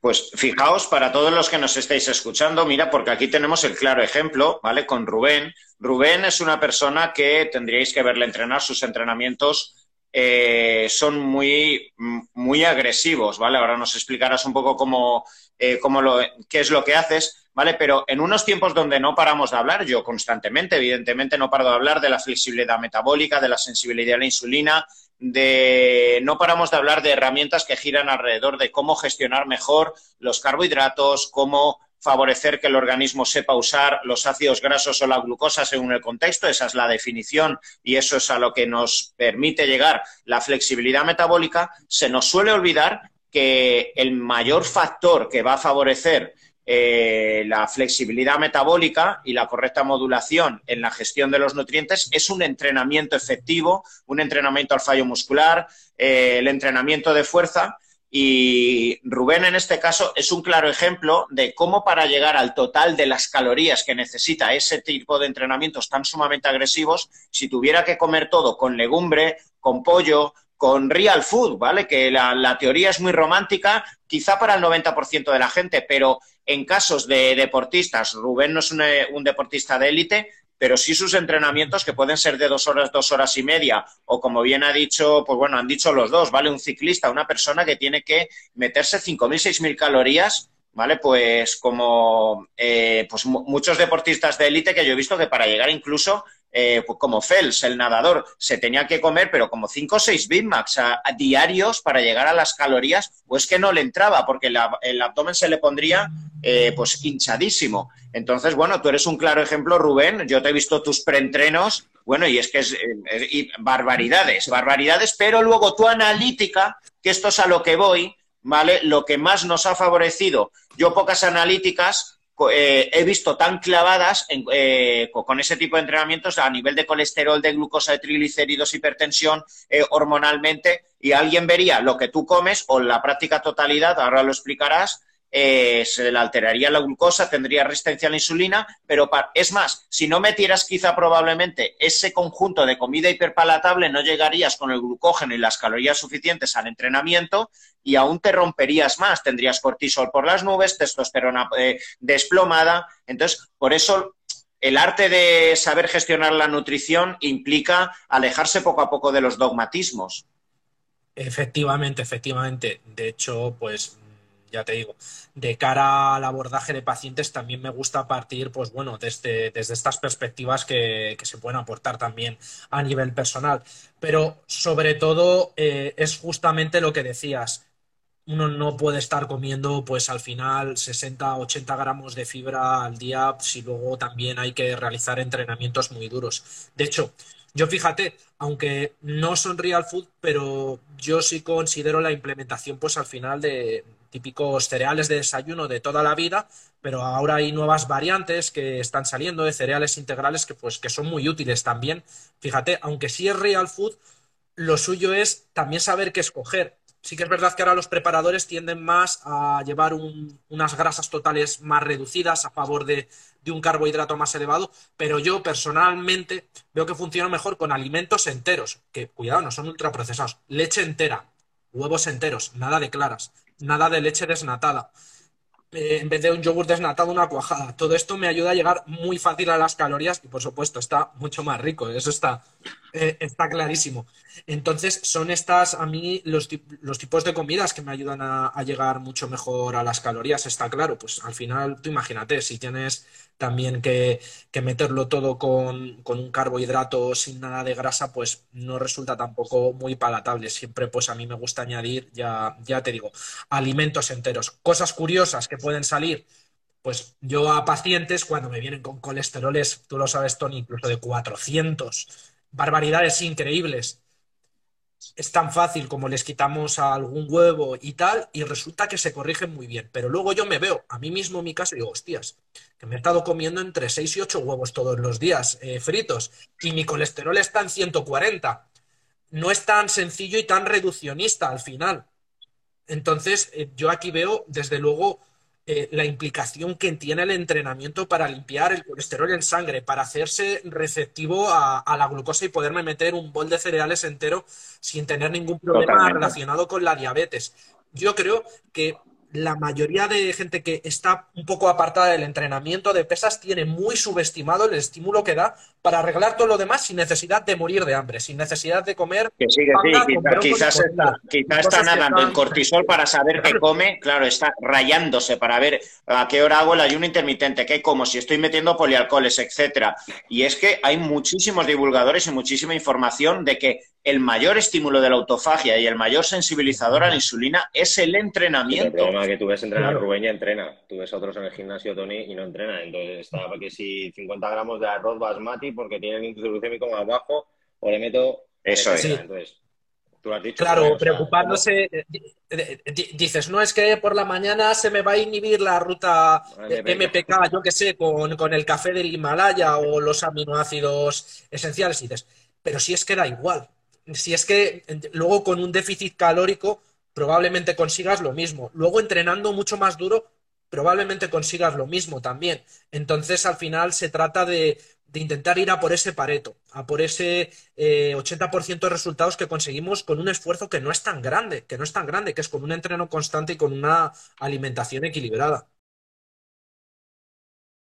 Pues fijaos, para todos los que nos estáis escuchando, mira, porque aquí tenemos el claro ejemplo, ¿vale? Con Rubén. Rubén es una persona que tendríais que verle entrenar, sus entrenamientos eh, son muy, muy agresivos, ¿vale? Ahora nos explicarás un poco cómo, eh, cómo lo, qué es lo que haces, ¿vale? Pero en unos tiempos donde no paramos de hablar, yo constantemente, evidentemente, no paro de hablar de la flexibilidad metabólica, de la sensibilidad a la insulina, de no paramos de hablar de herramientas que giran alrededor de cómo gestionar mejor los carbohidratos, cómo favorecer que el organismo sepa usar los ácidos grasos o la glucosa según el contexto, esa es la definición y eso es a lo que nos permite llegar. La flexibilidad metabólica, se nos suele olvidar que el mayor factor que va a favorecer eh, la flexibilidad metabólica y la correcta modulación en la gestión de los nutrientes es un entrenamiento efectivo, un entrenamiento al fallo muscular, eh, el entrenamiento de fuerza. Y Rubén, en este caso, es un claro ejemplo de cómo para llegar al total de las calorías que necesita ese tipo de entrenamientos tan sumamente agresivos, si tuviera que comer todo con legumbre, con pollo, con real food, ¿vale? Que la, teoría es muy romántica, quizá para el 90% de la gente, pero en casos de deportistas, Rubén no es un, un deportista de élite, pero sí sus entrenamientos que pueden ser de dos horas, dos horas y media, o como bien ha dicho, pues bueno, han dicho los dos, ¿vale? Un ciclista, una persona que tiene que meterse 5.000, 6.000 calorías, ¿vale? Pues como eh, pues muchos deportistas de élite que yo he visto que para llegar incluso eh, pues como Fels, el nadador, se tenía que comer, pero como 5 o 6 Big Macs a, diarios para llegar a las calorías, pues que no le entraba, porque el abdomen se le pondría eh, pues hinchadísimo. Entonces, bueno, tú eres un claro ejemplo, Rubén. Yo te he visto tus preentrenos, bueno, y es que es, barbaridades, barbaridades, pero luego tu analítica, que esto es a lo que voy, ¿vale? Lo que más nos ha favorecido, yo pocas analíticas eh, he visto tan clavadas eh, con ese tipo de entrenamientos a nivel de colesterol, de glucosa, de triglicéridos, hipertensión, eh, hormonalmente, y alguien vería lo que tú comes o la práctica totalidad, ahora lo explicarás, eh, se le alteraría la glucosa, tendría resistencia a la insulina, pero es más, si no metieras quizá probablemente ese conjunto de comida hiperpalatable, no llegarías con el glucógeno y las calorías suficientes al entrenamiento y aún te romperías más, tendrías cortisol por las nubes, testosterona eh, desplomada. Entonces, por eso el arte de saber gestionar la nutrición implica alejarse poco a poco de los dogmatismos. Efectivamente, efectivamente. De hecho, pues ya te digo, de cara al abordaje de pacientes también me gusta partir, pues bueno, desde, desde estas perspectivas que, se pueden aportar también a nivel personal. Pero sobre todo eh, es justamente lo que decías. Uno no puede estar comiendo, pues al final, 60, 80 gramos de fibra al día si luego también hay que realizar entrenamientos muy duros. De hecho, yo fíjate, aunque no son real food, pero yo sí considero la implementación, pues al final de, típicos cereales de desayuno de toda la vida, pero ahora hay nuevas variantes que están saliendo de cereales integrales que, pues, que son muy útiles también. Fíjate, aunque sí es real food, lo suyo es también saber qué escoger. Sí que es verdad que ahora los preparadores tienden más a llevar unas grasas totales más reducidas a favor de, de un carbohidrato más elevado, pero yo personalmente veo que funciona mejor con alimentos enteros, que cuidado, no son ultraprocesados, leche entera, huevos enteros, nada de claras, nada de leche desnatada. Eh, en vez de un yogur desnatado, una cuajada. Todo esto me ayuda a llegar muy fácil a las calorías y, por supuesto, está mucho más rico. Eso está, eh, está clarísimo. Entonces, son estas a mí los, los tipos de comidas que me ayudan a, llegar mucho mejor a las calorías. Está claro, pues al final, tú imagínate, si tienes también que, meterlo todo con, un carbohidrato sin nada de grasa, pues no resulta tampoco muy palatable. Siempre, pues a mí me gusta añadir, ya, ya te digo, alimentos enteros. Cosas curiosas que pueden salir, pues yo a pacientes cuando me vienen con colesteroles, tú lo sabes, Tony, incluso de 400, barbaridades increíbles es tan fácil como les quitamos algún huevo y tal, y resulta que se corrigen muy bien. Pero luego yo me veo a mí mismo en mi casa y digo, hostias, que me he estado comiendo entre 6 y 8 huevos todos los días eh, fritos y mi colesterol está en 140. No es tan sencillo y tan reduccionista al final. Entonces, eh, yo aquí veo, desde luego, eh, la implicación que tiene el entrenamiento para limpiar el colesterol en sangre, para hacerse receptivo a, la glucosa y poderme meter un bol de cereales entero sin tener ningún problema relacionado con la diabetes. Yo creo que la mayoría de gente que está un poco apartada del entrenamiento de pesas tiene muy subestimado el estímulo que da para arreglar todo lo demás sin necesidad de morir de hambre, sin necesidad de comer. Que sí, que sí, quizás, está, quizás está nadando en cortisol para saber qué come, claro, está rayándose para ver a qué hora hago el ayuno intermitente, qué como, si estoy metiendo polialcoholes, etcétera. Y es que hay muchísimos divulgadores y muchísima información de que el mayor estímulo de la autofagia y el mayor sensibilizador a la insulina es el entrenamiento. el problema es que tú ves entrenar a Rubén y entrena. Tú ves a otros en el gimnasio, Tony, y no entrena. Entonces está que si 50 gramos de arroz basmati porque tiene el índice glucémico más bajo o le meto... Eso es. Entonces, tú has dicho, claro, preocupándose, eh, dices, no es que por la mañana se me va a inhibir la ruta MPK, yo qué sé, con, con, el café del Himalaya o los aminoácidos esenciales, y dices, pero si es que da igual, si es que luego con un déficit calórico probablemente consigas lo mismo. Luego entrenando mucho más duro, probablemente consigas lo mismo también. Entonces, al final se trata de, intentar ir a por ese pareto, a por ese 80% eh, de resultados que conseguimos con un esfuerzo que no es tan grande, que no es tan grande, que es con un entreno constante y con una alimentación equilibrada.